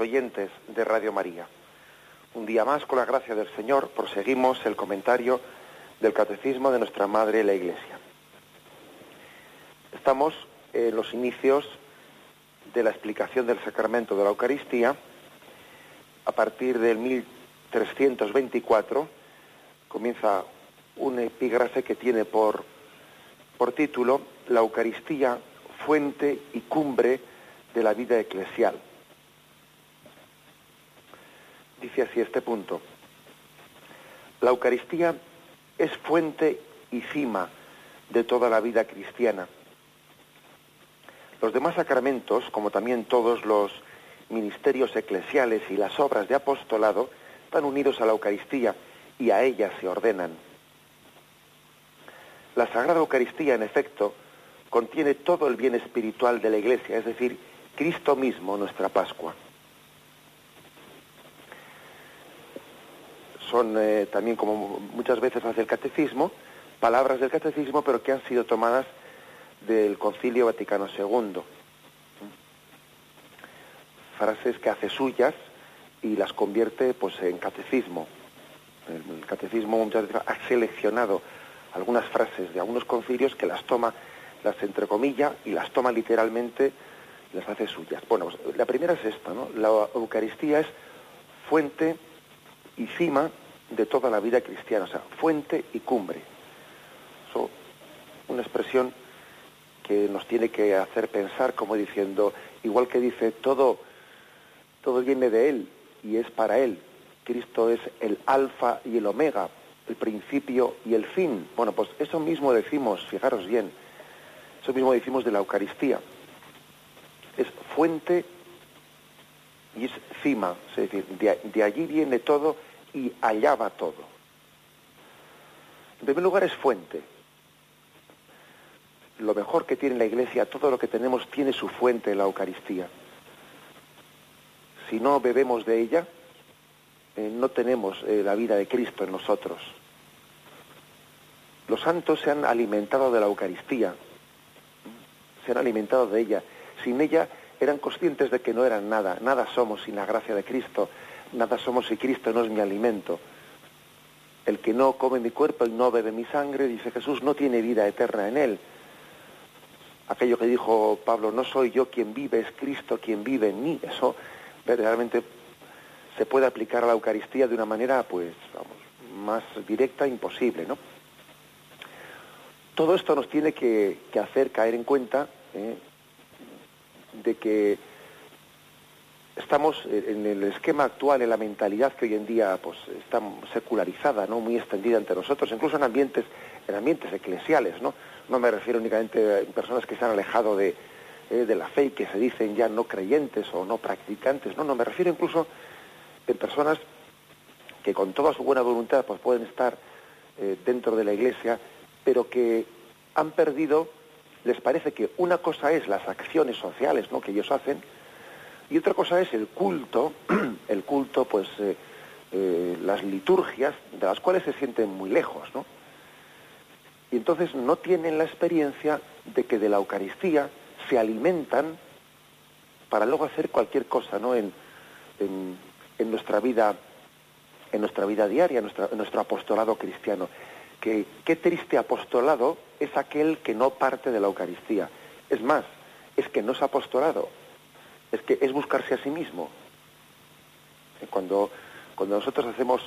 Oyentes de Radio María. Un día más, con la gracia del Señor, proseguimos el comentario del Catecismo de nuestra Madre la Iglesia. Estamos en los inicios de la explicación del sacramento de la Eucaristía. A partir del 1324 comienza un epígrafe que tiene por, por título La Eucaristía, fuente y cumbre de la vida eclesial dice así este punto. La Eucaristía es fuente y cima de toda la vida cristiana. Los demás sacramentos, como también todos los ministerios eclesiales y las obras de apostolado, están unidos a la Eucaristía y a ella se ordenan. La Sagrada Eucaristía, en efecto, contiene todo el bien espiritual de la Iglesia, es decir, Cristo mismo, nuestra Pascua. Son eh, también, como muchas veces hace el catecismo, palabras del catecismo, pero que han sido tomadas del Concilio Vaticano II. Frases que hace suyas y las convierte pues en catecismo. El, catecismo muchas veces ha seleccionado algunas frases de algunos concilios que las toma, las entrecomilla y las toma literalmente y las hace suyas. Bueno, pues, la primera es esta, ¿no? La Eucaristía es fuente y cima de toda la vida cristiana, o sea, fuente y cumbre. Eso, una expresión que nos tiene que hacer pensar como diciendo, igual que dice, todo, todo viene de Él y es para Él. Cristo es el alfa y el omega, el principio y el fin. Bueno, pues eso mismo decimos, fijaros bien, eso mismo decimos de la Eucaristía. Es fuente y es cima, es decir, de allí viene todo y allá va todo. En primer lugar es fuente. Lo mejor que tiene la Iglesia, todo lo que tenemos tiene su fuente en la Eucaristía. Si no bebemos de ella, eh, no tenemos eh, la vida de Cristo en nosotros. Los santos se han alimentado de la Eucaristía, se han alimentado de ella. Sin ella eran conscientes de que no eran nada, nada somos sin la gracia de Cristo, nada somos si Cristo no es mi alimento. El que no come mi cuerpo y no bebe mi sangre, dice Jesús, no tiene vida eterna en él. Aquello que dijo Pablo, no soy yo quien vive, es Cristo quien vive en mí. Eso verdaderamente se puede aplicar a la Eucaristía de una manera, pues, vamos, más directa imposible, ¿no? Todo esto nos tiene que, hacer caer en cuenta ¿eh? de que estamos en el esquema actual, en la mentalidad que hoy en día pues, está secularizada, ¿no? muy extendida entre nosotros, incluso en ambientes, en ambientes eclesiales. No, no me refiero únicamente a personas que se han alejado de, eh, de la fe y que se dicen ya no creyentes o no practicantes. No, no, me refiero incluso en personas que con toda su buena voluntad pues, pueden estar eh, dentro de la iglesia, pero que han perdido, les parece que una cosa es las acciones sociales ¿no? que ellos hacen, y otra cosa es el culto, el culto, pues eh, eh, las liturgias, de las cuales se sienten muy lejos, ¿no? Y entonces no tienen la experiencia de que de la Eucaristía se alimentan para luego hacer cualquier cosa, ¿no? En, en, nuestra vida, en nuestra vida diaria, en, en nuestro apostolado cristiano. Que qué triste apostolado es aquel que no parte de la Eucaristía. Es más, es que no es apostolado, es que es buscarse a sí mismo. Eh, cuando, cuando nosotros hacemos,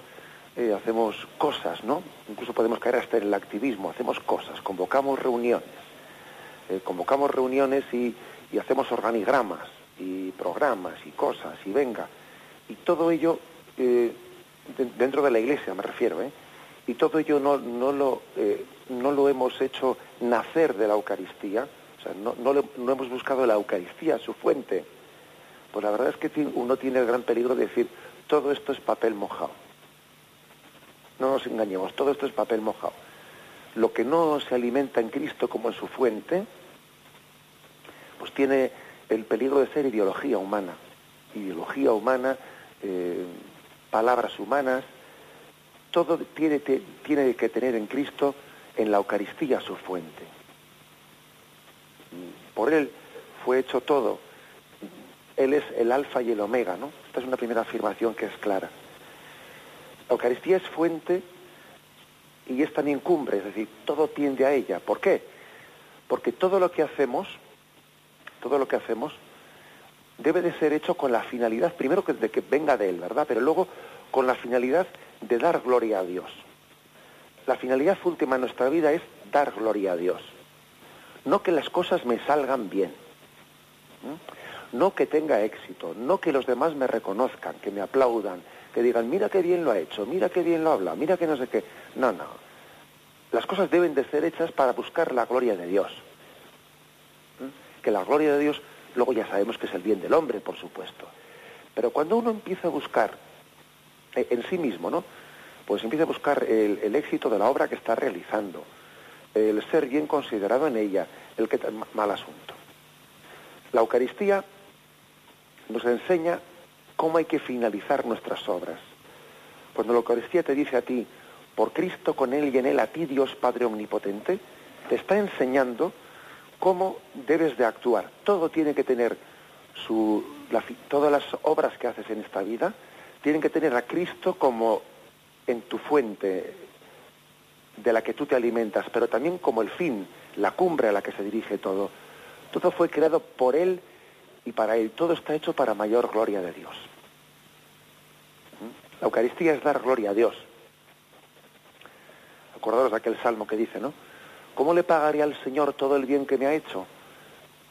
eh, hacemos cosas, ¿no? Incluso podemos caer hasta en el activismo, hacemos cosas, convocamos reuniones, eh, convocamos reuniones y, hacemos organigramas, y programas y cosas y venga. Y todo ello, eh, dentro de la iglesia me refiero, ¿eh? y todo ello no, no, lo, no lo hemos hecho nacer de la Eucaristía, o sea, no, no, no hemos buscado la Eucaristía, su fuente. Pues la verdad es que uno tiene el gran peligro de decir, todo esto es papel mojado. No nos engañemos, todo esto es papel mojado. Lo que no se alimenta en Cristo como en su fuente, pues tiene el peligro de ser ideología humana. Ideología humana, eh, palabras humanas, todo tiene, tiene que tener en Cristo, en la Eucaristía, su fuente. Por Él fue hecho todo. Él es el alfa y el omega, ¿no? Esta es una primera afirmación que es clara. La Eucaristía es fuente y es también cumbre, es decir, todo tiende a ella. ¿Por qué? Porque todo lo que hacemos, todo lo que hacemos, debe de ser hecho con la finalidad, primero de que venga de Él, ¿verdad? Pero luego con la finalidad de dar gloria a Dios. La finalidad última de nuestra vida es dar gloria a Dios. No que las cosas me salgan bien. No que tenga éxito. No que los demás me reconozcan, que me aplaudan, que digan, mira qué bien lo ha hecho, mira qué bien lo habla, mira que no sé qué. No, no. Las cosas deben de ser hechas para buscar la gloria de Dios. Que la gloria de Dios, luego ya sabemos que es el bien del hombre, por supuesto. Pero cuando uno empieza a buscar eh, en sí mismo, ¿no? Pues empieza a buscar el, el éxito de la obra que está realizando, el ser bien considerado en ella, el que mal asunto. La Eucaristía nos enseña cómo hay que finalizar nuestras obras. Cuando la Eucaristía te dice a ti, por Cristo, con Él y en Él, a ti Dios Padre Omnipotente, te está enseñando cómo debes de actuar. Todo tiene que tener su, todas las obras que haces en esta vida, tienen que tener a Cristo como en tu fuente de la que tú te alimentas, pero también como el fin, la cumbre a la que se dirige todo. Todo fue creado por Él y para Él. Todo está hecho para mayor gloria de Dios. ¿Mm? La Eucaristía es dar gloria a Dios. Acordaros de aquel salmo que dice, ¿no? ¿Cómo le pagaré al Señor todo el bien que me ha hecho?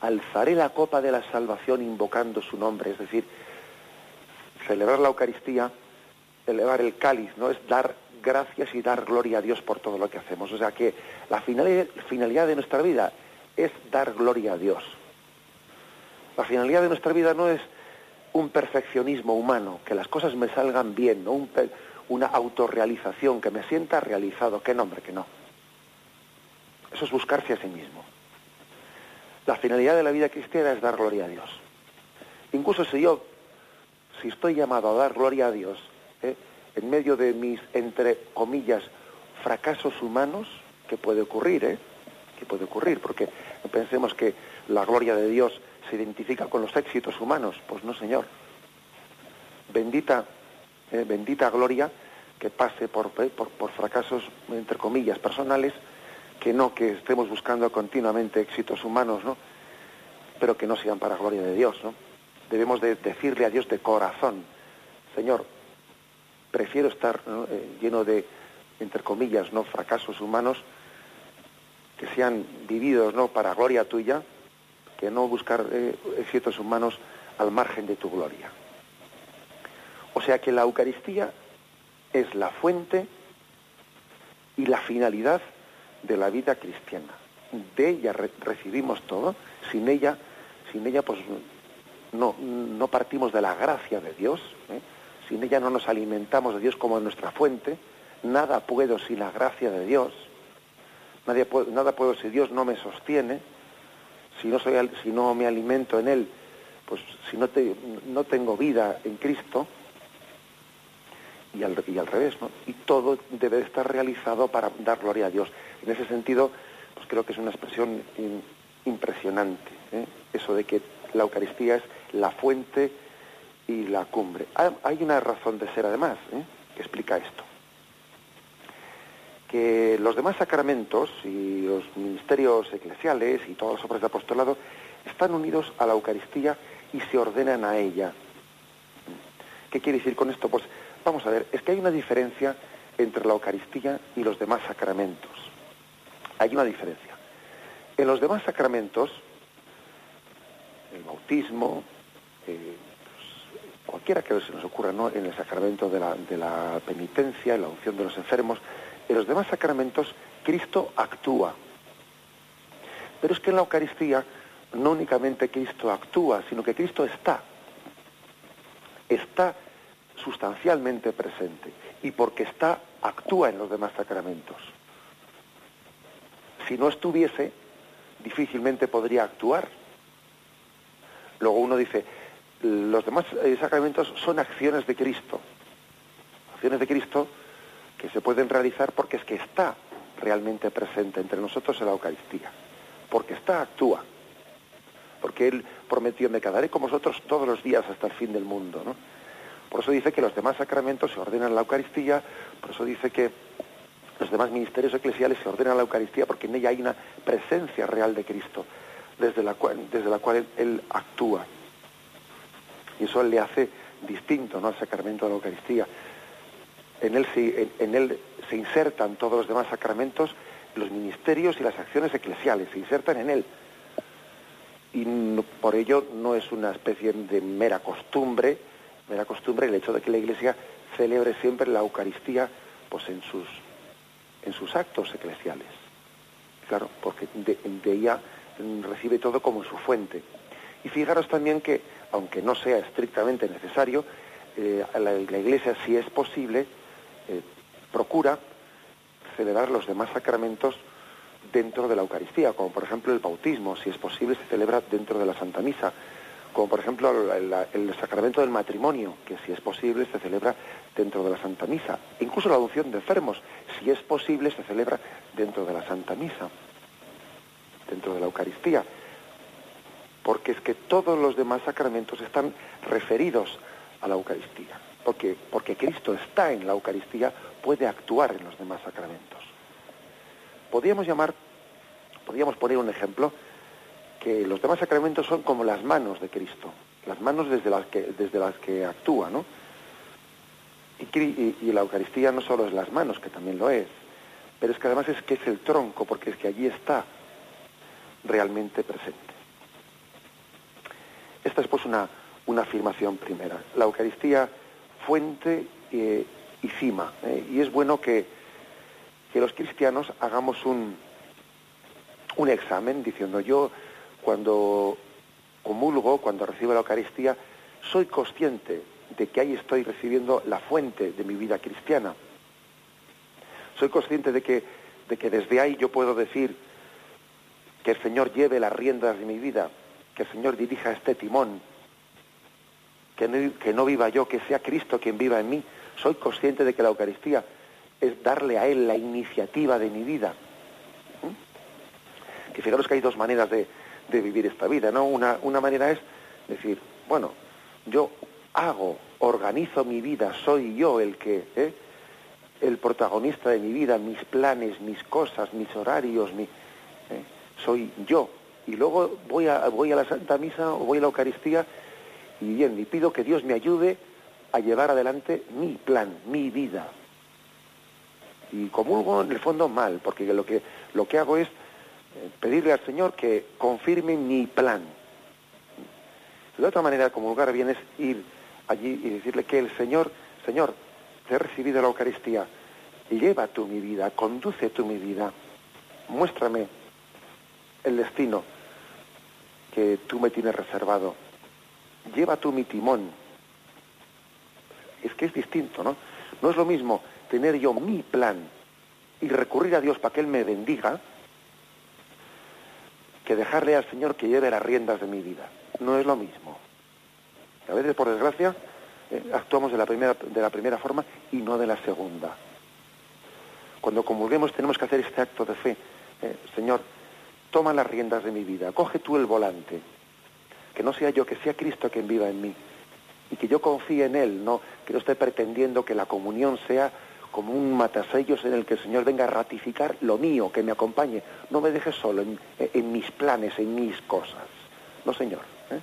Alzaré la copa de la salvación invocando su nombre. Es decir, celebrar la Eucaristía, elevar el cáliz, ¿no? Es dar gracias y dar gloria a Dios por todo lo que hacemos. O sea que la finalidad de nuestra vida es dar gloria a Dios. La finalidad de nuestra vida no es un perfeccionismo humano, que las cosas me salgan bien, no una autorrealización, que me sienta realizado. ¿Qué nombre? Que no. Eso es buscarse a sí mismo. La finalidad de la vida cristiana es dar gloria a Dios. Incluso si yo, si estoy llamado a dar gloria a Dios, ¿eh? en medio de mis, entre comillas, fracasos humanos, que puede ocurrir, ¿eh? que puede ocurrir, porque pensemos que la gloria de Dios se identifica con los éxitos humanos. Pues no, Señor. Bendita, eh, bendita gloria que pase por, eh, por, por, fracasos, entre comillas, personales, que no que estemos buscando continuamente éxitos humanos, ¿no? Pero que no sean para gloria de Dios, ¿no? Debemos de decirle a Dios de corazón, Señor, prefiero estar eh, lleno de, entre comillas, ¿no? fracasos humanos que sean vividos ¿no? para gloria tuya, que no buscar eh, éxitos humanos al margen de tu gloria. O sea que la Eucaristía es la fuente y la finalidad de la vida cristiana. De ella recibimos todo, sin ella, sin ella pues no, no partimos de la gracia de Dios, ¿eh? sin ella no nos alimentamos de Dios como nuestra fuente, nada puedo sin la gracia de Dios, nada puedo si Dios no me sostiene, si no, soy, si no me alimento en Él, pues si no, te, no tengo vida en Cristo, y al, y al revés, ¿no? Y todo debe estar realizado para dar gloria a Dios. En ese sentido, pues creo que es una expresión impresionante, ¿eh? eso de que la Eucaristía es la fuente y la cumbre. Hay una razón de ser además ¿eh? que explica esto. Que los demás sacramentos y los ministerios eclesiales y todas las obras de apostolado están unidos a la Eucaristía y se ordenan a ella. ¿Qué quiere decir con esto? Pues vamos a ver, es que hay una diferencia entre la Eucaristía y los demás sacramentos. Hay una diferencia. En los demás sacramentos, el bautismo, eh, pues, cualquiera que se nos ocurra, ¿no? En el sacramento de la, de la penitencia, en la unción de los enfermos, en los demás sacramentos Cristo actúa. Pero es que en la Eucaristía no únicamente Cristo actúa, sino que Cristo está. Está sustancialmente presente. Y porque está, actúa en los demás sacramentos. Si no estuviese, difícilmente podría actuar. Luego uno dice, los demás eh, sacramentos son acciones de Cristo. Acciones de Cristo que se pueden realizar porque es que está realmente presente entre nosotros en la Eucaristía. Porque está, actúa. Porque Él prometió, me quedaré con vosotros todos los días hasta el fin del mundo. ¿no? Por eso dice que los demás sacramentos se ordenan en la Eucaristía, por eso dice que los demás ministerios eclesiales se ordenan a la Eucaristía porque en ella hay una presencia real de Cristo, desde la cual, cual él, actúa. Y eso le hace distinto ¿no? al sacramento de la Eucaristía. En él, se, en, él se insertan todos los demás sacramentos, los ministerios y las acciones eclesiales, se insertan en él. Y por ello no es una especie de mera costumbre, mera costumbre el hecho de que la Iglesia celebre siempre la Eucaristía pues en sus en sus actos eclesiales. Claro, porque de, ella recibe todo como su fuente. Y fijaros también que, aunque no sea estrictamente necesario, eh, la, Iglesia, si es posible, eh, procura celebrar los demás sacramentos dentro de la Eucaristía, como por ejemplo el bautismo, si es posible, se celebra dentro de la Santa Misa como por ejemplo el, sacramento del matrimonio, que si es posible se celebra dentro de la Santa Misa. incluso la adopción de enfermos, si es posible, se celebra dentro de la Santa Misa, dentro de la Eucaristía. Porque es que todos los demás sacramentos están referidos a la Eucaristía. Porque, porque Cristo está en la Eucaristía, puede actuar en los demás sacramentos. Podríamos llamar, podríamos poner un ejemplo que los demás sacramentos son como las manos de Cristo, las manos desde las que, desde las que actúa, ¿no? Y, la Eucaristía no solo es las manos, que también lo es, pero es que además es que es el tronco, porque es que allí está realmente presente. Esta es pues una, una afirmación primera. La Eucaristía fuente eh, y cima. ¿eh? y es bueno que, que los cristianos hagamos un, un examen diciendo yo cuando comulgo, cuando recibo la Eucaristía, soy consciente de que ahí estoy recibiendo la fuente de mi vida cristiana. Soy consciente de que, de que desde ahí yo puedo decir que el Señor lleve las riendas de mi vida, que el Señor dirija este timón, que no, viva yo, que sea Cristo quien viva en mí. Soy consciente de que la Eucaristía es darle a Él la iniciativa de mi vida. ¿Mm? Que fijaros que hay dos maneras de, de vivir esta vida, ¿no? Una, una manera es decir, bueno, yo hago, organizo mi vida, soy yo el que, ¿eh? el protagonista de mi vida, mis planes, mis cosas, mis horarios, mi, ¿eh? soy yo. Y luego voy a, voy a la Santa Misa o voy a la Eucaristía y bien, y pido que Dios me ayude a llevar adelante mi plan, mi vida. Y comulgo en el fondo mal, porque lo que, lo que hago es pedirle al Señor que confirme mi plan. De otra manera, como lugar bien es ir allí y decirle que el Señor, Señor, te he recibido la Eucaristía, lleva tú mi vida, conduce tú mi vida, muéstrame el destino que tú me tienes reservado, lleva tú mi timón. Es que es distinto, ¿no? No es lo mismo tener yo mi plan y recurrir a Dios para que Él me bendiga, que dejarle al Señor que lleve las riendas de mi vida. No es lo mismo. A veces, por desgracia, eh, actuamos de la, primera, de la primera forma y no de la segunda. Cuando comulguemos tenemos que hacer este acto de fe. Eh, Señor, toma las riendas de mi vida, coge tú el volante. Que no sea yo, que sea Cristo quien viva en mí. Y que yo confíe en Él, no que no esté pretendiendo que la comunión sea como un matasellos en el que el Señor venga a ratificar lo mío, que me acompañe. No me deje solo en, mis planes, en mis cosas. No, Señor. ¿eh?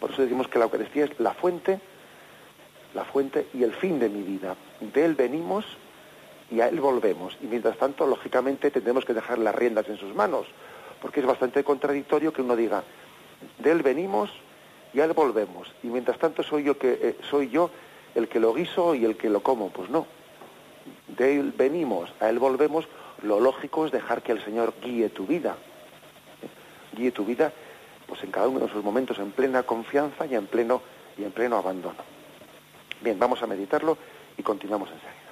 Por eso decimos que la Eucaristía es la fuente, la fuente y el fin de mi vida. De Él venimos y a Él volvemos. Y mientras tanto, lógicamente, tendremos que dejar las riendas en sus manos, porque es bastante contradictorio que uno diga, de Él venimos y a él volvemos. Y mientras tanto soy yo que eh, soy yo el que lo guiso y el que lo como. Pues no. De él venimos, a él volvemos. Lo lógico es dejar que el Señor guíe tu vida. Guíe tu vida pues en cada uno de sus momentos en plena confianza y en pleno y en pleno abandono. Bien, vamos a meditarlo y continuamos enseguida.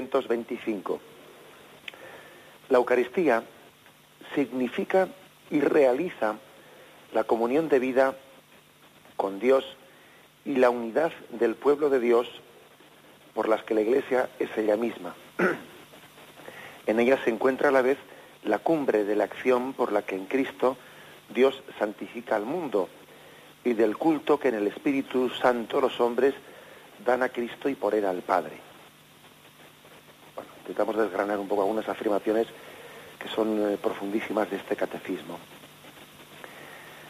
1325. La Eucaristía significa y realiza la comunión de vida con Dios y la unidad del pueblo de Dios por las que la Iglesia es ella misma. en ella se encuentra a la vez la cumbre de la acción por la que en Cristo Dios santifica al mundo y del culto que en el Espíritu Santo los hombres dan a Cristo y por él al Padre. Intentamos desgranar un poco algunas afirmaciones que son eh, profundísimas de este catecismo.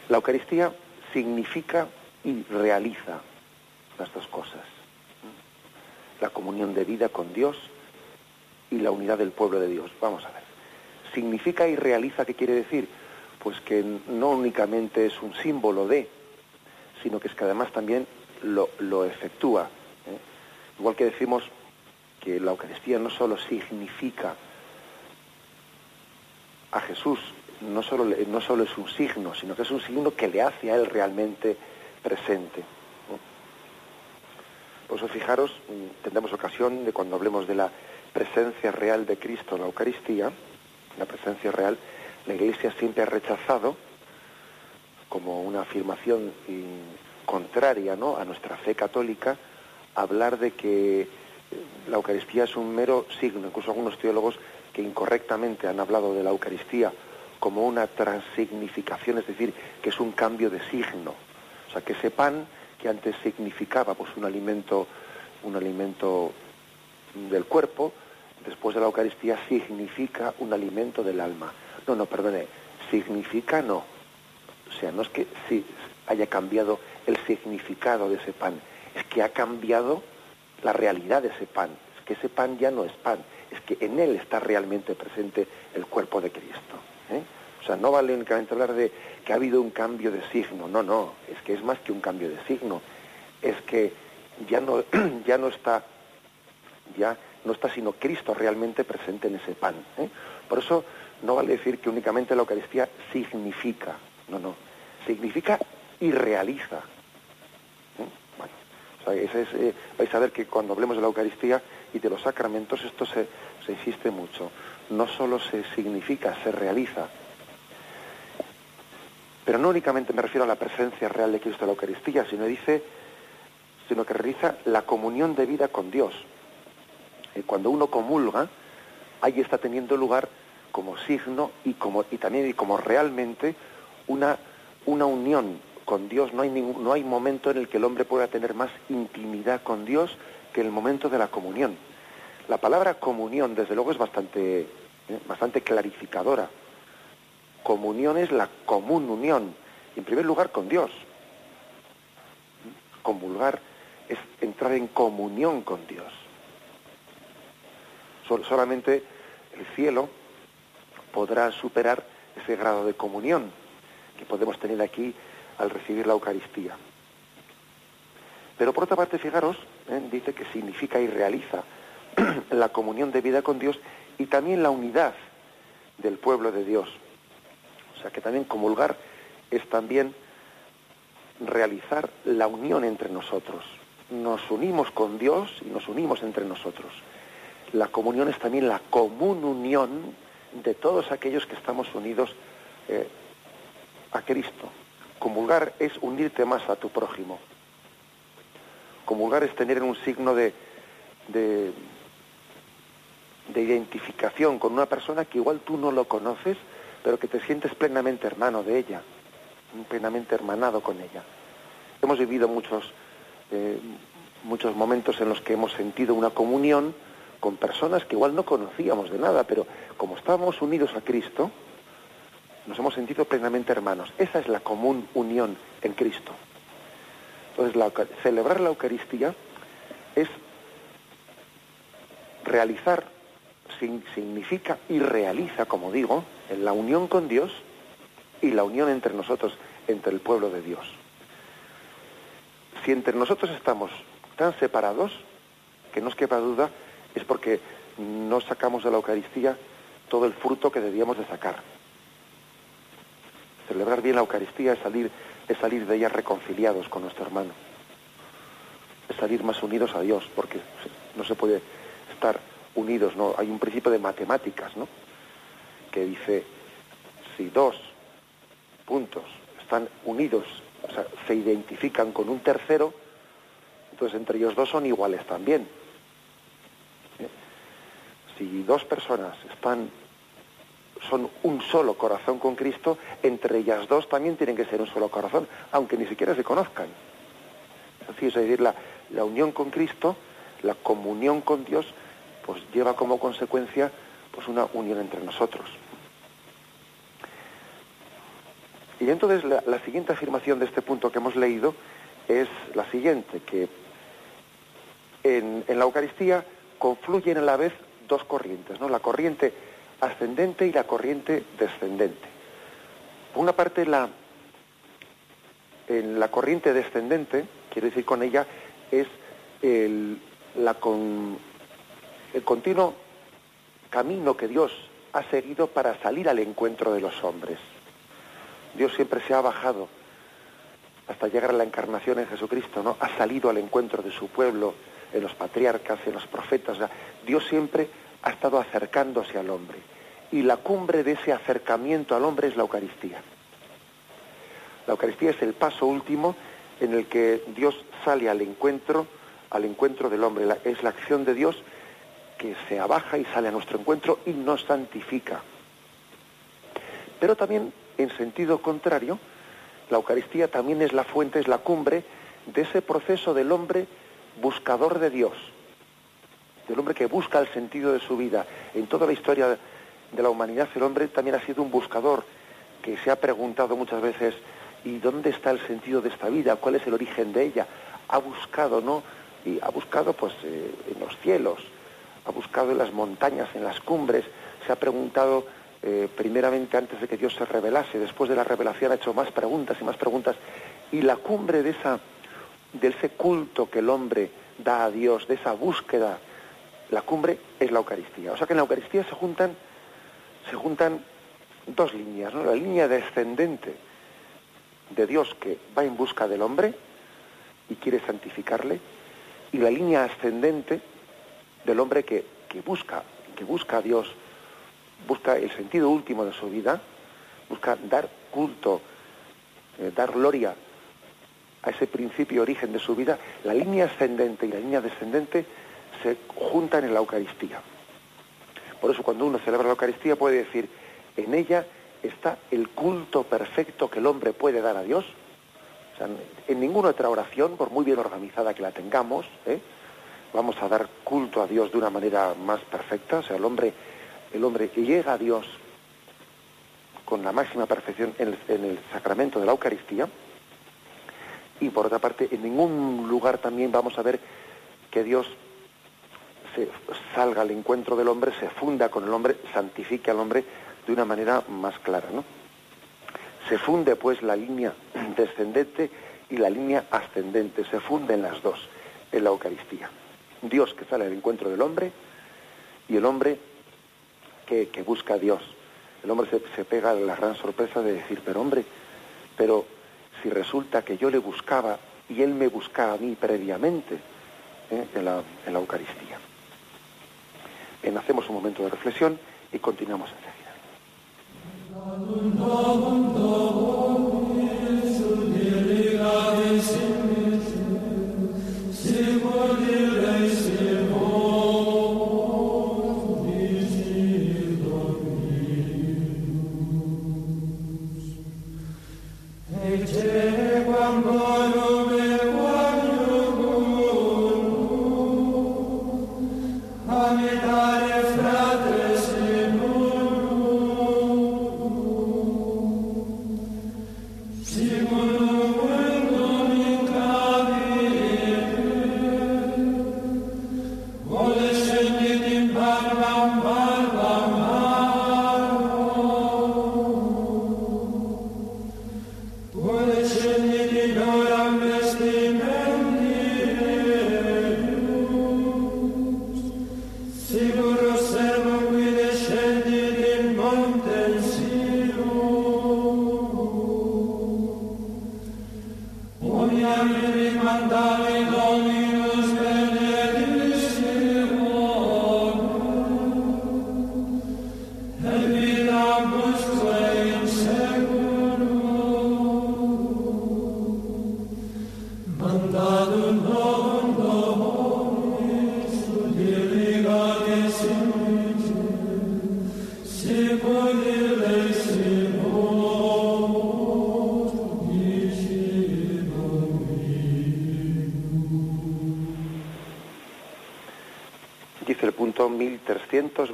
La Eucaristía significa y realiza las dos cosas. La comunión de vida con Dios y la unidad del pueblo de Dios. Vamos a ver. Significa y realiza, ¿qué quiere decir? Pues que no únicamente es un símbolo de, sino que es que además también lo, lo efectúa. ¿eh? Igual que decimos que la Eucaristía no solo significa a Jesús, no solo, no solo es un signo, sino que es un signo que le hace a Él realmente presente. Por eso fijaros, mm, tendremos ocasión de cuando hablemos de la presencia real de Cristo en la Eucaristía, la presencia real, la Iglesia siempre ha rechazado como una afirmación contraria ¿no? a nuestra fe católica, hablar de que la Eucaristía es un mero signo. Incluso algunos teólogos que incorrectamente han hablado de la Eucaristía como una transignificación, es decir, que es un cambio de signo. O sea, que ese pan que antes significaba pues un alimento, un alimento del cuerpo, después de la Eucaristía significa un alimento del alma. No, no, perdone, significa no. O sea, no es que sí haya cambiado el significado de ese pan, es que ha cambiado la realidad de ese pan. Es que ese pan ya no es pan, es que en él está realmente presente el cuerpo de Cristo. ¿eh? O sea, no vale únicamente hablar de que ha habido un cambio de signo, no, no, es que es más que un cambio de signo, es que ya no, ya no está, ya no está sino Cristo realmente presente en ese pan. ¿eh? Por eso no vale decir que únicamente la Eucaristía significa, no, no, significa y realiza. ¿Eh? Eh, vais a ver que cuando hablemos de la Eucaristía y de los sacramentos, esto se, se insiste mucho. No solo se significa, se realiza. Pero no únicamente me refiero a la presencia real de Cristo en la Eucaristía, sino dice, sino que realiza la comunión de vida con Dios. Y cuando uno comulga, ahí está teniendo lugar como signo y como y también y como realmente una una unión con Dios. No hay ningún, no hay momento en el que el hombre pueda tener más intimidad con Dios que el momento de la comunión. La palabra comunión, desde luego, es bastante, eh, bastante clarificadora. Comunión es la común unión, en primer lugar con Dios. Comulgar es entrar en comunión con Dios. solamente el cielo podrá superar ese grado de comunión que podemos tener aquí al recibir la Eucaristía. Pero por otra parte, fijaros, ¿eh? dice que significa y realiza la comunión de vida con Dios y también la unidad del pueblo de Dios. O sea que también comulgar es también realizar la unión entre nosotros. Nos unimos con Dios y nos unimos entre nosotros. La comunión es también la común unión de todos aquellos que estamos unidos eh, a Cristo. Comulgar es unirte más a tu prójimo. Comulgar es tener un signo de, de, identificación con una persona que igual tú no lo conoces, pero que te sientes plenamente hermano de ella, plenamente hermanado con ella. Hemos vivido muchos, eh, muchos momentos en los que hemos sentido una comunión con personas que igual no conocíamos de nada, pero como estábamos unidos a Cristo, nos hemos sentido plenamente hermanos. Esa es la común unión en Cristo. Entonces, celebrar la Eucaristía es realizar, significa y realiza, como digo, en la unión con Dios y la unión entre nosotros, entre el pueblo de Dios. Si entre nosotros estamos tan separados, que no os quepa duda, es porque no sacamos de la Eucaristía todo el fruto que debíamos de sacar. Celebrar bien la Eucaristía es salir, es salir de ella reconciliados con nuestro hermano. Es salir más unidos a Dios, porque no se puede estar unidos, ¿no? Hay un principio de matemáticas, ¿no? Que dice, si dos puntos están unidos, o sea, se identifican con un tercero, entonces entre ellos dos son iguales también. ¿Eh? Si dos personas están son un solo corazón con Cristo, entre ellas dos también tienen que ser un solo corazón, aunque ni siquiera se conozcan. Así es decir, la, la unión con Cristo, la comunión con Dios, pues lleva como consecuencia pues una unión entre nosotros. Y entonces la, la, siguiente afirmación de este punto que hemos leído es la siguiente, que en, en la Eucaristía confluyen a la vez dos corrientes, ¿no? La corriente ascendente y la corriente descendente. Por una parte, la, en la corriente descendente, quiero decir con ella, es el, la con, el continuo camino que Dios ha seguido para salir al encuentro de los hombres. Dios siempre se ha bajado hasta llegar a la encarnación en Jesucristo, ¿no? Ha salido al encuentro de su pueblo, en los patriarcas, en los profetas. Dios siempre ha estado acercándose al hombre. Y la cumbre de ese acercamiento al hombre es la Eucaristía. La Eucaristía es el paso último en el que Dios sale al encuentro, al encuentro del hombre. es la acción de Dios que se abaja y sale a nuestro encuentro y nos santifica. Pero también, en sentido contrario, la Eucaristía también es la fuente, es la cumbre de ese proceso del hombre buscador de Dios del hombre que busca el sentido de su vida. En toda la historia de la humanidad el hombre también ha sido un buscador que se ha preguntado muchas veces, ¿y dónde está el sentido de esta vida? ¿Cuál es el origen de ella? Ha buscado, ¿no? Y ha buscado pues eh, en los cielos, ha buscado en las montañas, en las cumbres, se ha preguntado eh, primeramente antes de que Dios se revelase, después de la revelación ha hecho más preguntas y más preguntas, y la cumbre de esa de ese culto que el hombre da a Dios, de esa búsqueda la cumbre es la Eucaristía. O sea que en la Eucaristía se juntan, se juntan dos líneas, ¿no? La línea descendente de Dios que va en busca del hombre y quiere santificarle, y la línea ascendente del hombre que, que busca, que busca a Dios, busca el sentido último de su vida, busca dar culto, eh, dar gloria a ese principio origen de su vida, la línea ascendente y la línea descendente se juntan en la Eucaristía. Por eso cuando uno celebra la Eucaristía puede decir, en ella está el culto perfecto que el hombre puede dar a Dios. O sea, en ninguna otra oración, por muy bien organizada que la tengamos, ¿eh? vamos a dar culto a Dios de una manera más perfecta. O sea, el hombre, el hombre llega a Dios con la máxima perfección en el sacramento de la Eucaristía. Y por otra parte, en ningún lugar también vamos a ver que Dios salga al encuentro del hombre, se funda con el hombre, santifique al hombre de una manera más clara, ¿no? Se funde pues la línea descendente y la línea ascendente, se funden las dos en la Eucaristía. Dios que sale al encuentro del hombre y el hombre que, busca a Dios. El hombre se, pega la gran sorpresa de decir, pero hombre, pero si resulta que yo le buscaba y él me buscaba a mí previamente ¿eh? en, la, Eucaristía. Hacemos un momento de reflexión y continuamos enseguida. Dice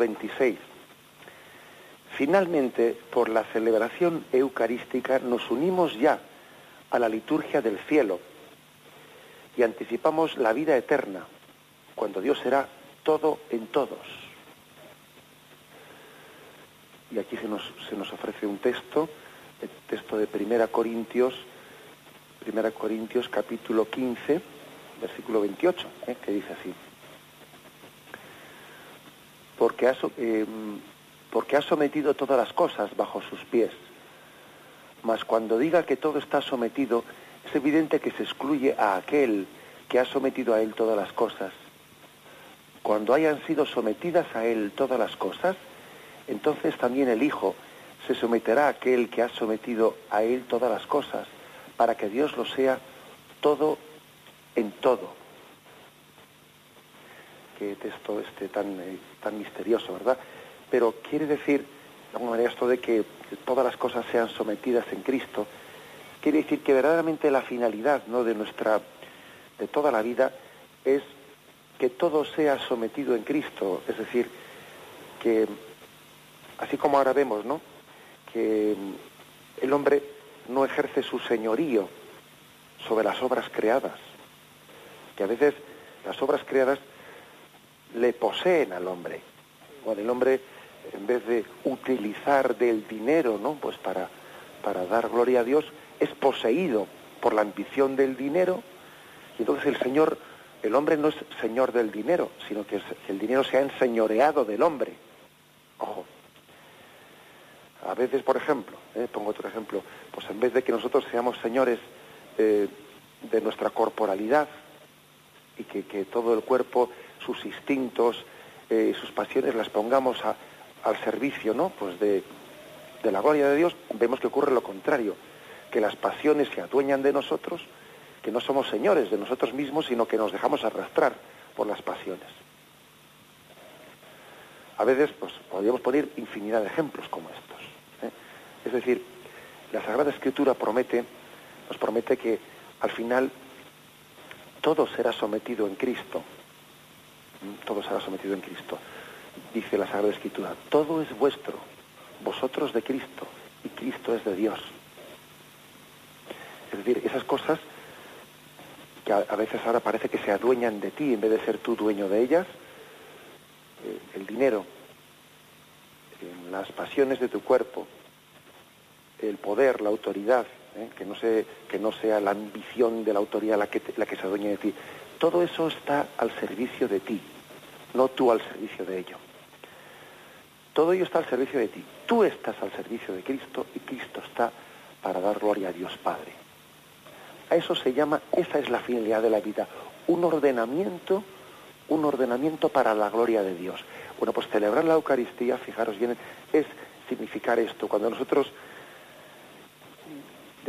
1326. Finalmente, por la celebración eucarística nos unimos ya a la liturgia del cielo y anticipamos la vida eterna, cuando Dios será todo en todos. Y aquí se nos, se nos ofrece un texto, el texto de Primera Corintios, Primera Corintios capítulo 15, versículo 28, ¿eh? que dice así. Porque ha, eh, porque ha sometido todas las cosas bajo sus pies. Mas cuando diga que todo está sometido, es evidente que se excluye a aquel que ha sometido a él todas las cosas. Cuando hayan sido sometidas a él todas las cosas, entonces también el Hijo se someterá a aquel que ha sometido a él todas las cosas, para que Dios lo sea todo en todo. Texto este tan, eh, tan misterioso, ¿verdad? Pero quiere decir, de alguna manera, esto de que todas las cosas sean sometidas en Cristo, quiere decir que verdaderamente la finalidad ¿no? de nuestra, de toda la vida, es que todo sea sometido en Cristo, es decir, que así como ahora vemos, ¿no? que el hombre no ejerce su señorío sobre las obras creadas, que a veces las obras creadas le poseen al hombre, o el hombre en vez de utilizar del dinero, ¿no? Pues para, para dar gloria a Dios, es poseído por la ambición del dinero, y entonces el Señor, el hombre no es señor del dinero, sino que el dinero se ha enseñoreado del hombre. Ojo. A veces, por ejemplo, ¿eh? pongo otro ejemplo, pues en vez de que nosotros seamos señores eh, de nuestra corporalidad, y que, todo el cuerpo, sus instintos, eh, sus pasiones las pongamos al servicio, ¿no? Pues de, la gloria de Dios, vemos que ocurre lo contrario, que las pasiones se adueñan de nosotros, que no somos señores de nosotros mismos, sino que nos dejamos arrastrar por las pasiones. A veces, pues, podríamos poner infinidad de ejemplos como estos. ¿eh? Es decir, la Sagrada Escritura promete, nos promete que al final todo será sometido en Cristo. Todo será sometido en Cristo. Dice la Sagrada Escritura, todo es vuestro, vosotros de Cristo, y Cristo es de Dios. Es decir, esas cosas que a, veces ahora parece que se adueñan de ti en vez de ser tú dueño de ellas, eh, el dinero, las pasiones de tu cuerpo, el poder, la autoridad, ¿eh? que, no que no sea la ambición de la autoridad la que, la que se adueñe de ti. Todo eso está al servicio de ti, no tú al servicio de ello. Todo ello está al servicio de ti. Tú estás al servicio de Cristo y Cristo está para dar gloria a Dios Padre. A eso se llama, esa es la finalidad de la vida, un ordenamiento, un ordenamiento para la gloria de Dios. Bueno, pues celebrar la Eucaristía, fijaros bien, es significar esto. Cuando nosotros,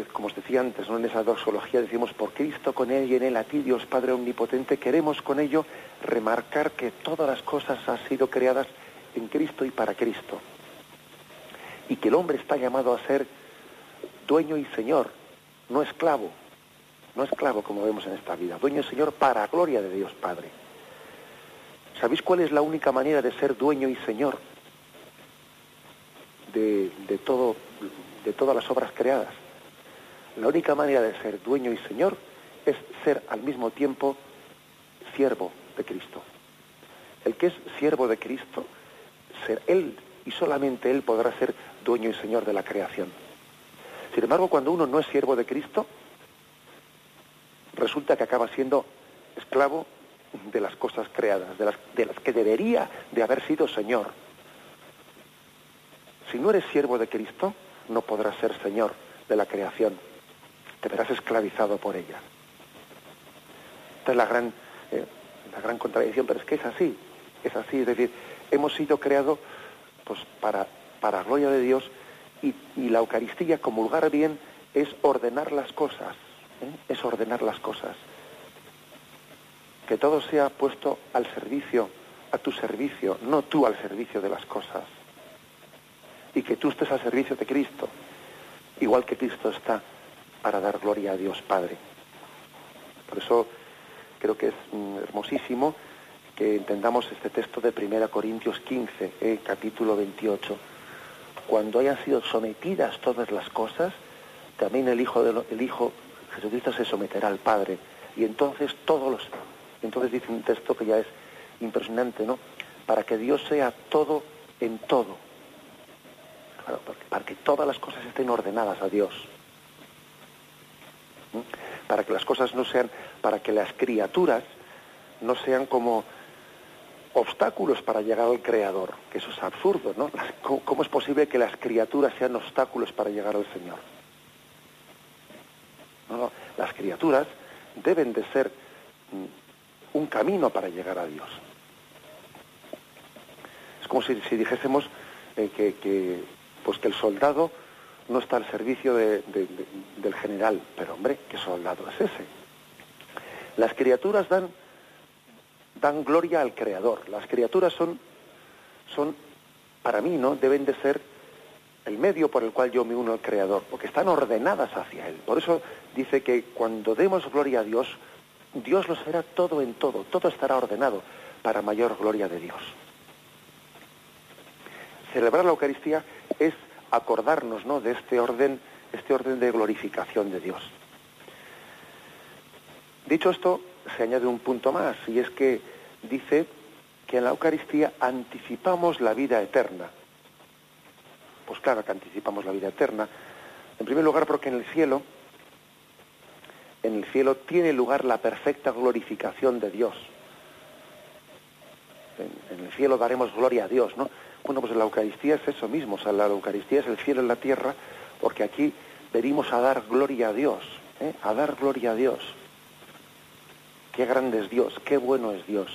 como os decía antes, en esa doxología decimos, por Cristo, con Él y en Él, a ti, Dios Padre Omnipotente, queremos con ello remarcar que todas las cosas han sido creadas en Cristo y para Cristo. Y que el hombre está llamado a ser dueño y señor, no esclavo, no esclavo como vemos en esta vida, dueño y señor para gloria de Dios Padre. ¿Sabéis cuál es la única manera de ser dueño y señor de, de todas las obras creadas? La única manera de ser dueño y señor es ser al mismo tiempo siervo de Cristo. El que es siervo de Cristo, ser él y solamente él podrá ser dueño y señor de la creación. Sin embargo, cuando uno no es siervo de Cristo, resulta que acaba siendo esclavo de las cosas creadas, de las, de las que debería de haber sido Señor. Si no eres siervo de Cristo, no podrás ser Señor de la creación. Te verás esclavizado por ella. Esta es la gran, eh, la gran contradicción, pero es que es así, es así. Es decir, hemos sido creados pues, para, para gloria de Dios y, la Eucaristía, comulgar bien, es ordenar las cosas, ¿eh? es ordenar las cosas que todo sea puesto al servicio, a tu servicio, no tú al servicio de las cosas. Y que tú estés al servicio de Cristo, igual que Cristo está para dar gloria a Dios Padre. Por eso creo que es mm, hermosísimo que entendamos este texto de 1 Corintios 15, eh, capítulo 28. Cuando hayan sido sometidas todas las cosas, también el Hijo, de el Hijo Jesucristo se someterá al Padre. Y entonces todos los entonces dice un texto que ya es impresionante, ¿no? Para que Dios sea todo en todo. para que todas las cosas estén ordenadas a Dios. Para que las cosas no sean, para que las criaturas no sean como obstáculos para llegar al Creador, que eso es absurdo, ¿no? ¿Cómo es posible que las criaturas sean obstáculos para llegar al Señor? las criaturas deben de ser mm, un camino para llegar a Dios. Es como si, dijésemos eh, que, pues que el soldado no está al servicio del general, pero hombre, ¿qué soldado es ese? Las criaturas dan, dan gloria al Creador. Las criaturas son, son, para mí, ¿no? Deben de ser el medio por el cual yo me uno al Creador, porque están ordenadas hacia Él. Por eso dice que cuando demos gloria a Dios, Dios lo será todo en todo, todo estará ordenado para mayor gloria de Dios. Celebrar la Eucaristía es acordarnos ¿no? de este orden, este orden de glorificación de Dios. Dicho esto, se añade un punto más, y es que dice que en la Eucaristía anticipamos la vida eterna. Pues claro que anticipamos la vida eterna. En primer lugar, porque en el cielo en el cielo tiene lugar la perfecta glorificación de Dios. En, el cielo daremos gloria a Dios, ¿no? Bueno, pues la Eucaristía es eso mismo, o sea, la Eucaristía es el cielo en la tierra, porque aquí venimos a dar gloria a Dios, ¿eh? a dar gloria a Dios. qué grande es Dios, qué bueno es Dios.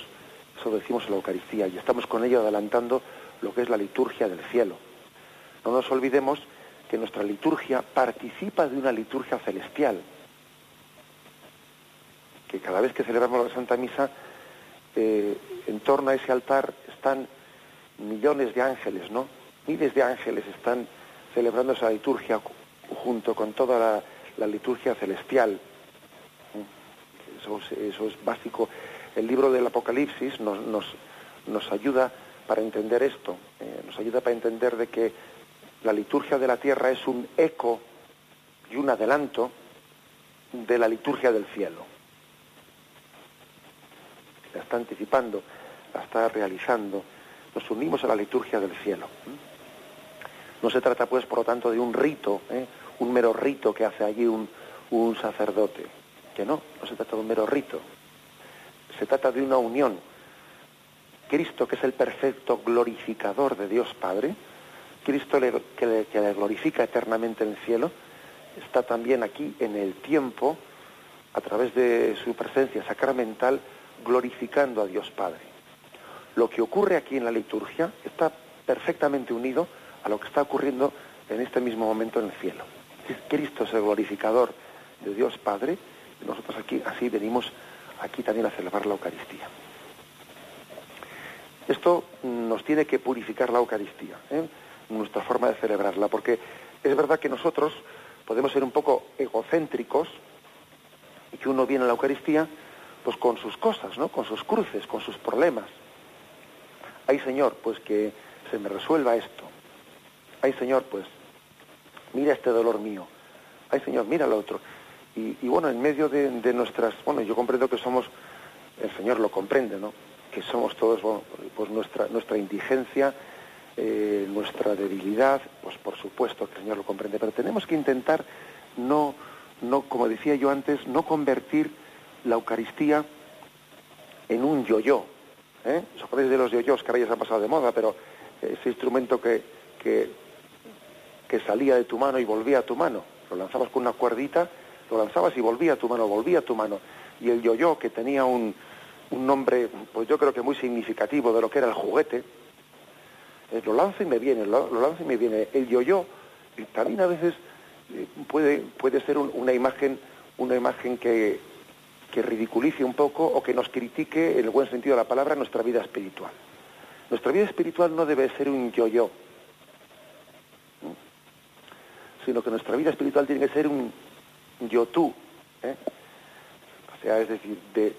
Eso decimos en la Eucaristía y estamos con ello adelantando lo que es la liturgia del cielo. No nos olvidemos que nuestra liturgia participa de una liturgia celestial, que cada vez que celebramos la Santa Misa, eh, en torno a ese altar están millones de ángeles, ¿no? Miles de ángeles están celebrando esa liturgia junto con toda la, liturgia celestial. Eso, es básico. El libro del Apocalipsis nos, nos, ayuda para entender esto, eh, nos ayuda para entender de que la liturgia de la tierra es un eco y un adelanto de la liturgia del cielo. La está anticipando, la está realizando. Nos unimos a la liturgia del cielo. No se trata, pues, por lo tanto, de un rito, ¿eh? un mero rito que hace allí un, sacerdote. Que no, no se trata de un mero rito. Se trata de una unión. Cristo, que es el perfecto glorificador de Dios Padre, Cristo que, que le glorifica eternamente en el cielo, está también aquí en el tiempo, a través de su presencia sacramental, glorificando a Dios Padre. Lo que ocurre aquí en la liturgia está perfectamente unido a lo que está ocurriendo en este mismo momento en el cielo. Cristo es el glorificador de Dios Padre y nosotros aquí así venimos aquí también a celebrar la Eucaristía. Esto nos tiene que purificar la Eucaristía, ¿eh? nuestra forma de celebrarla, porque es verdad que nosotros podemos ser un poco egocéntricos y que uno viene a la Eucaristía pues con sus cosas, ¿no? Con sus cruces, con sus problemas. Ay Señor, pues que se me resuelva esto. Ay Señor, pues mira este dolor mío. Ay Señor, mira lo otro. Y, bueno, en medio de, nuestras, bueno, yo comprendo que somos, el Señor lo comprende, ¿no? Que somos todos, pues nuestra, nuestra indigencia, eh, nuestra debilidad, pues por supuesto que el Señor lo comprende, pero tenemos que intentar no, no, como decía yo antes, no convertir la Eucaristía en un yo-yo. ¿Eh? ¿Os acordáis de los yo-yos que ahora ya se han pasado de moda? Pero ese instrumento que, que, salía de tu mano y volvía a tu mano. Lo lanzabas con una cuerdita, lo lanzabas y volvía a tu mano, volvía a tu mano. Y el yo-yo, que tenía un, un nombre, pues yo creo que muy significativo de lo que era el juguete, eh, lo lanza y me viene, lo, lo lanza y me viene. El yo-yo también a veces eh, puede, puede ser una imagen, una imagen que, que ridiculice un poco o que nos critique, en el buen sentido de la palabra, nuestra vida espiritual. Nuestra vida espiritual no debe ser un yo-yo, sino que nuestra vida espiritual tiene que ser un yo-tú. ¿eh? O sea, es decir, de,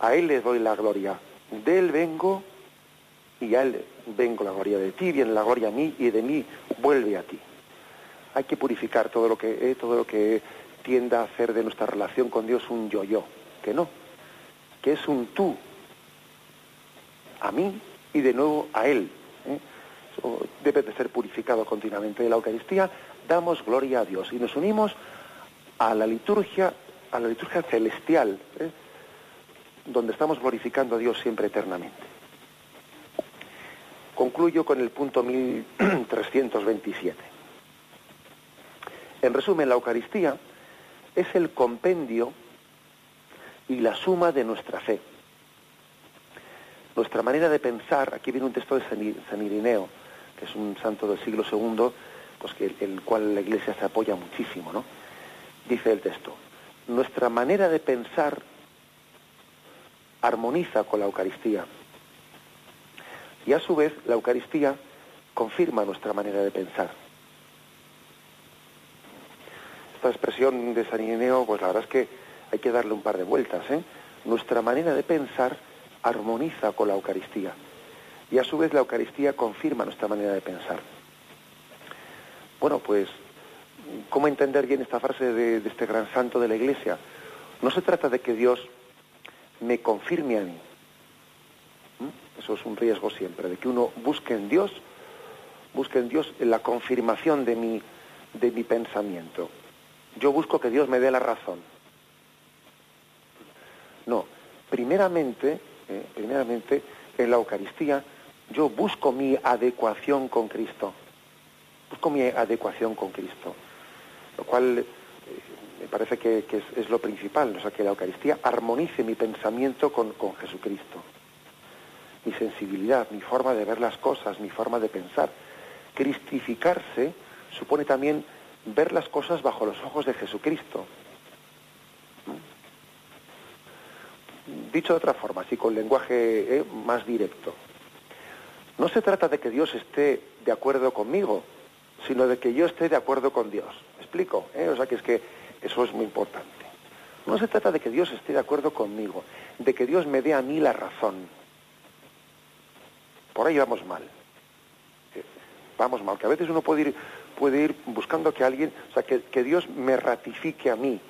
a Él le doy la gloria, de Él vengo y a Él vengo la gloria de ti, viene la gloria a mí y de mí vuelve a ti. Hay que purificar todo lo que, eh, todo lo que tienda a hacer de nuestra relación con Dios un yo-yo que no, que es un tú, a mí y de nuevo a Él. ¿eh? debe de ser purificado continuamente. De la Eucaristía damos gloria a Dios y nos unimos a la liturgia, a la liturgia celestial, ¿eh? donde estamos glorificando a Dios siempre eternamente. Concluyo con el punto 1327. En resumen, la Eucaristía es el compendio y la suma de nuestra fe. Nuestra manera de pensar, aquí viene un texto de San Irineo, que es un santo del siglo II, pues que el cual la Iglesia se apoya muchísimo, ¿no? Dice el texto, nuestra manera de pensar armoniza con la Eucaristía. Y a su vez la Eucaristía confirma nuestra manera de pensar. Esta expresión de San Irineo, pues la verdad es que hay que darle un par de vueltas. ¿eh? Nuestra manera de pensar armoniza con la Eucaristía y a su vez la Eucaristía confirma nuestra manera de pensar. Bueno, pues, ¿cómo entender bien esta frase de, este gran santo de la Iglesia? No se trata de que Dios me confirme a mí. Eso es un riesgo siempre, de que uno busque en Dios, busque en Dios la confirmación de mi, de mi pensamiento. Yo busco que Dios me dé la razón. No, primeramente, eh, primeramente en la Eucaristía yo busco mi adecuación con Cristo, busco mi adecuación con Cristo, lo cual eh, me parece que, es, lo principal, o sea, que la Eucaristía armonice mi pensamiento con, con Jesucristo, mi sensibilidad, mi forma de ver las cosas, mi forma de pensar. Cristificarse supone también ver las cosas bajo los ojos de Jesucristo. Dicho de otra forma, así con lenguaje eh, más directo, no se trata de que Dios esté de acuerdo conmigo, sino de que yo esté de acuerdo con Dios. ¿Me explico? Eh? O sea que es que eso es muy importante. No se trata de que Dios esté de acuerdo conmigo, de que Dios me dé a mí la razón. Por ahí vamos mal. Eh, vamos mal, que a veces uno puede ir, puede ir buscando que alguien, o sea, que, que Dios me ratifique a mí.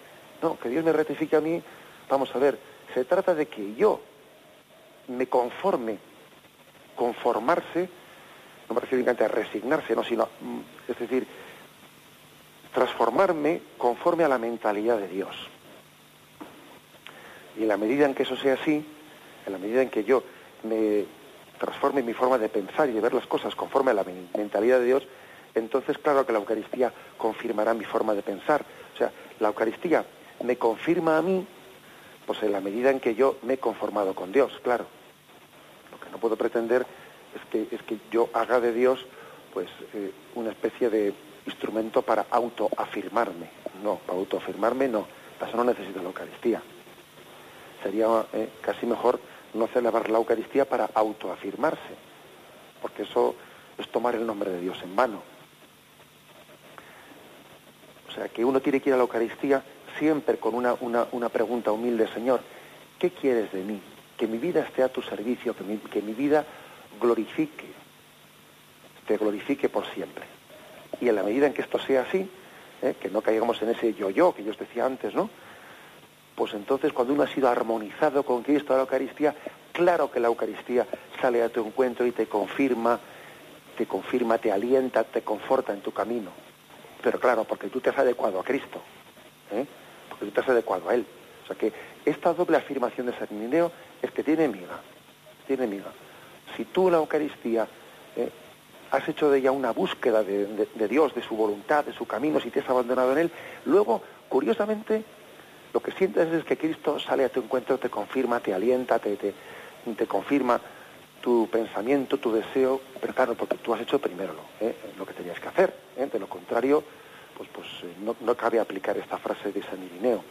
No, que Dios me ratifique a mí, vamos a ver, se trata de que yo me conforme, conformarse, no me refiero únicamente a resignarse, no, sino, mm, es decir, transformarme conforme a la mentalidad de Dios. Y en la medida en que eso sea así, en la medida en que yo me transforme mi forma de pensar y de ver las cosas conforme a la mentalidad de Dios, entonces claro que la Eucaristía confirmará mi forma de pensar. O sea, la Eucaristía me confirma a mí pues en la medida en que yo me he conformado con Dios, claro. Lo que no puedo pretender es que, es que yo haga de Dios pues eh, una especie de instrumento para autoafirmarme. No, para autoafirmarme no. Para eso no necesito la Eucaristía. Sería eh, casi mejor no celebrar la Eucaristía para autoafirmarse, porque eso es tomar el nombre de Dios en vano. O sea, que uno tiene que ir a la Eucaristía siempre con una, una, pregunta humilde, Señor, ¿qué quieres de mí? Que mi vida esté a tu servicio, que mi, que mi vida glorifique, te glorifique por siempre. Y en la medida en que esto sea así, ¿eh? que no caigamos en ese yo-yo que yo os decía antes, ¿no? Pues entonces cuando uno ha sido armonizado con Cristo a la Eucaristía, claro que la Eucaristía sale a tu encuentro y te confirma, te confirma, te alienta, te conforta en tu camino. Pero claro, porque tú te has adecuado a Cristo. ¿eh? Porque tú te adecuado a Él. O sea que esta doble afirmación de San es que tiene miga, tiene miga. Si tú la Eucaristía ¿eh? has hecho de ella una búsqueda de, Dios, de su voluntad, de su camino, si te has abandonado en Él, luego, curiosamente, lo que sientes es que Cristo sale a tu encuentro, te confirma, te alienta, te, te, confirma tu pensamiento, tu deseo, pero claro, porque tú has hecho primero lo, ¿eh? que tenías que hacer. ¿eh? De lo contrario, pues, pues eh, no, cabe aplicar esta frase de San Irineo.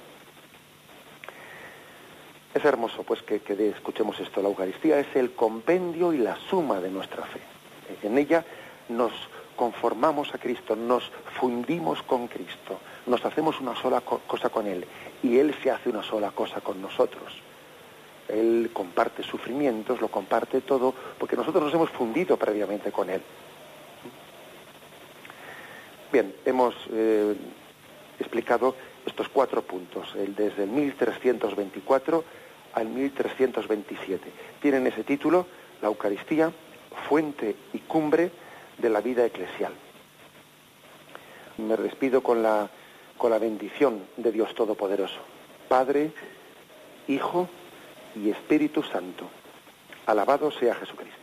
Es hermoso pues que, que escuchemos esto. La Eucaristía es el compendio y la suma de nuestra fe. En ella nos conformamos a Cristo, nos fundimos con Cristo, nos hacemos una sola cosa con Él y Él se hace una sola cosa con nosotros. Él comparte sufrimientos, lo comparte todo, porque nosotros nos hemos fundido previamente con Él. Bien, hemos eh, explicado estos cuatro puntos, el desde el 1324 al 1327. Tienen ese título, la Eucaristía, fuente y cumbre de la vida eclesial. Me despido con la, con la bendición de Dios Todopoderoso, Padre, Hijo y Espíritu Santo. Alabado sea Jesucristo.